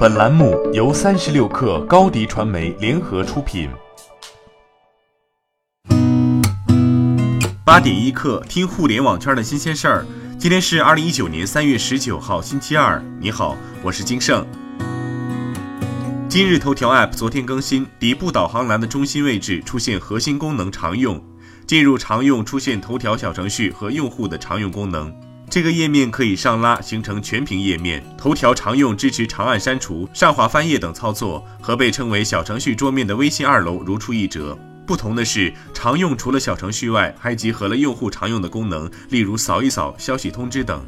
本栏目由三十六氪高低传媒联合出品。八点一刻，听互联网圈的新鲜事儿。今天是二零一九年三月十九号，星期二。你好，我是金盛。今日头条 App 昨天更新，底部导航栏的中心位置出现核心功能常用，进入常用出现头条小程序和用户的常用功能。这个页面可以上拉形成全屏页面，头条常用支持长按删除、上滑翻页等操作，和被称为小程序桌面的微信二楼如出一辙。不同的是，常用除了小程序外，还集合了用户常用的功能，例如扫一扫、消息通知等。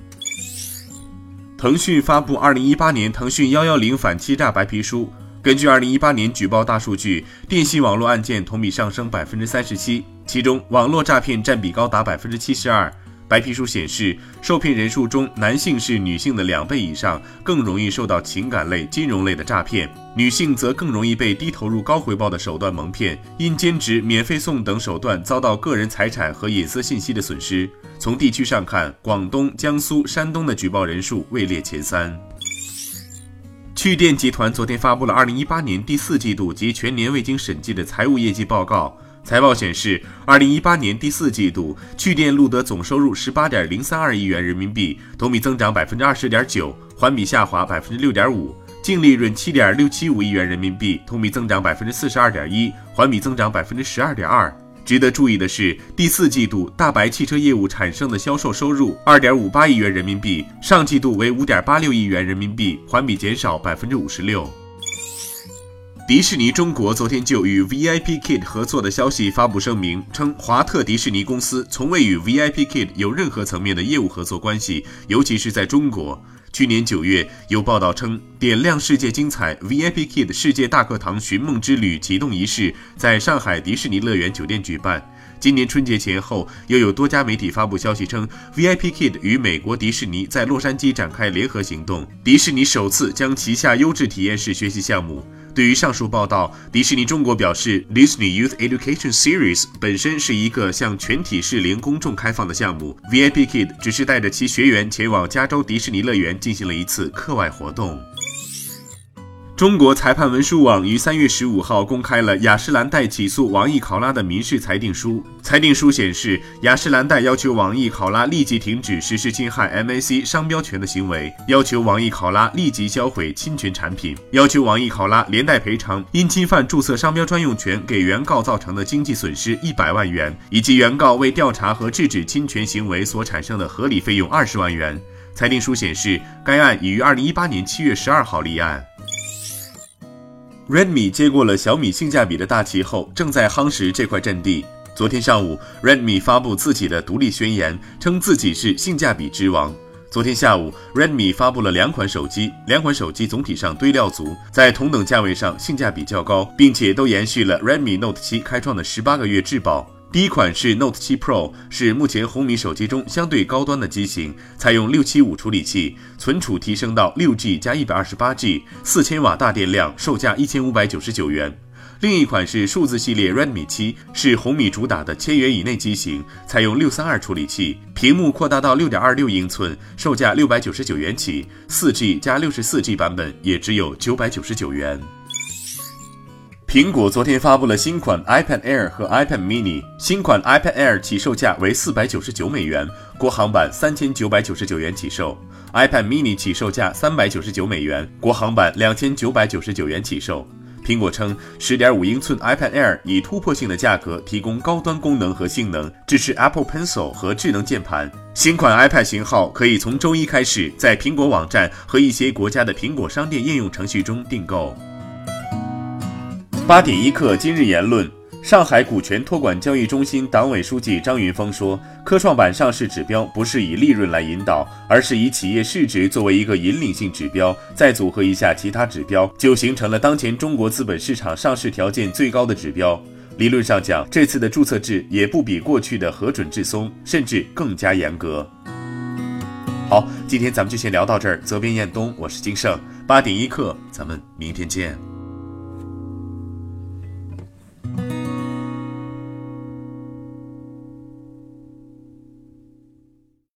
腾讯发布二零一八年腾讯幺幺零反欺诈白皮书，根据二零一八年举报大数据，电信网络案件同比上升百分之三十七，其中网络诈骗占比高达百分之七十二。白皮书显示，受骗人数中，男性是女性的两倍以上，更容易受到情感类、金融类的诈骗；女性则更容易被低投入高回报的手段蒙骗，因兼职、免费送等手段遭到个人财产和隐私信息的损失。从地区上看，广东、江苏、山东的举报人数位列前三。趣电集团昨天发布了二零一八年第四季度及全年未经审计的财务业绩报告。财报显示，二零一八年第四季度，趣电录得总收入十八点零三二亿元人民币，同比增长百分之二十点九，环比下滑百分之六点五；净利润七点六七五亿元人民币，同比增长百分之四十二点一，环比增长百分之十二点二。值得注意的是，第四季度大白汽车业务产生的销售收入二点五八亿元人民币，上季度为五点八六亿元人民币，环比减少百分之五十六。迪士尼中国昨天就与 VIPKid 合作的消息发布声明，称华特迪士尼公司从未与 VIPKid 有任何层面的业务合作关系，尤其是在中国。去年九月，有报道称，点亮世界精彩 VIPKid 世界大课堂寻梦之旅启动仪式在上海迪士尼乐园酒店举办。今年春节前后，又有多家媒体发布消息称，VIPKid 与美国迪士尼在洛杉矶展开联合行动，迪士尼首次将旗下优质体验式学习项目。对于上述报道，迪士尼中国表示，Disney Youth Education Series 本身是一个向全体适龄公众开放的项目，VIPKid 只是带着其学员前往加州迪士尼乐园进行了一次课外活动。中国裁判文书网于三月十五号公开了雅诗兰黛起诉网易考拉的民事裁定书。裁定书显示，雅诗兰黛要求网易考拉立即停止实施侵害 MAC 商标权的行为，要求网易考拉立即销毁侵权产品，要求网易考拉连带赔偿因侵犯注册商标专用权给原告造成的经济损失一百万元，以及原告为调查和制止侵权行为所产生的合理费用二十万元。裁定书显示，该案已于二零一八年七月十二号立案。Redmi 接过了小米性价比的大旗后，正在夯实这块阵地。昨天上午，Redmi 发布自己的独立宣言，称自己是性价比之王。昨天下午，Redmi 发布了两款手机，两款手机总体上堆料足，在同等价位上性价比较高，并且都延续了 Redmi Note 7开创的十八个月质保。第一款是 Note 7 Pro，是目前红米手机中相对高端的机型，采用六七五处理器，存储提升到六 G 加一百二十八 G，四千瓦大电量，售价一千五百九十九元。另一款是数字系列 Redmi 7，是红米主打的千元以内机型，采用六三二处理器，屏幕扩大到六点二六英寸，售价六百九十九元起，四 G 加六十四 G 版本也只有九百九十九元。苹果昨天发布了新款 iPad Air 和 iPad Mini。新款 iPad Air 起售价为四百九十九美元，国行版三千九百九十九元起售；iPad Mini 起售价三百九十九美元，国行版两千九百九十九元起售。苹果称，十点五英寸 iPad Air 以突破性的价格提供高端功能和性能，支持 Apple Pencil 和智能键盘。新款 iPad 型号可以从周一开始在苹果网站和一些国家的苹果商店应用程序中订购。八点一刻，今日言论：上海股权托管交易中心党委书记张云峰说，科创板上市指标不是以利润来引导，而是以企业市值作为一个引领性指标，再组合一下其他指标，就形成了当前中国资本市场上市条件最高的指标。理论上讲，这次的注册制也不比过去的核准制松，甚至更加严格。好，今天咱们就先聊到这儿。责编：彦东，我是金盛。八点一刻，咱们明天见。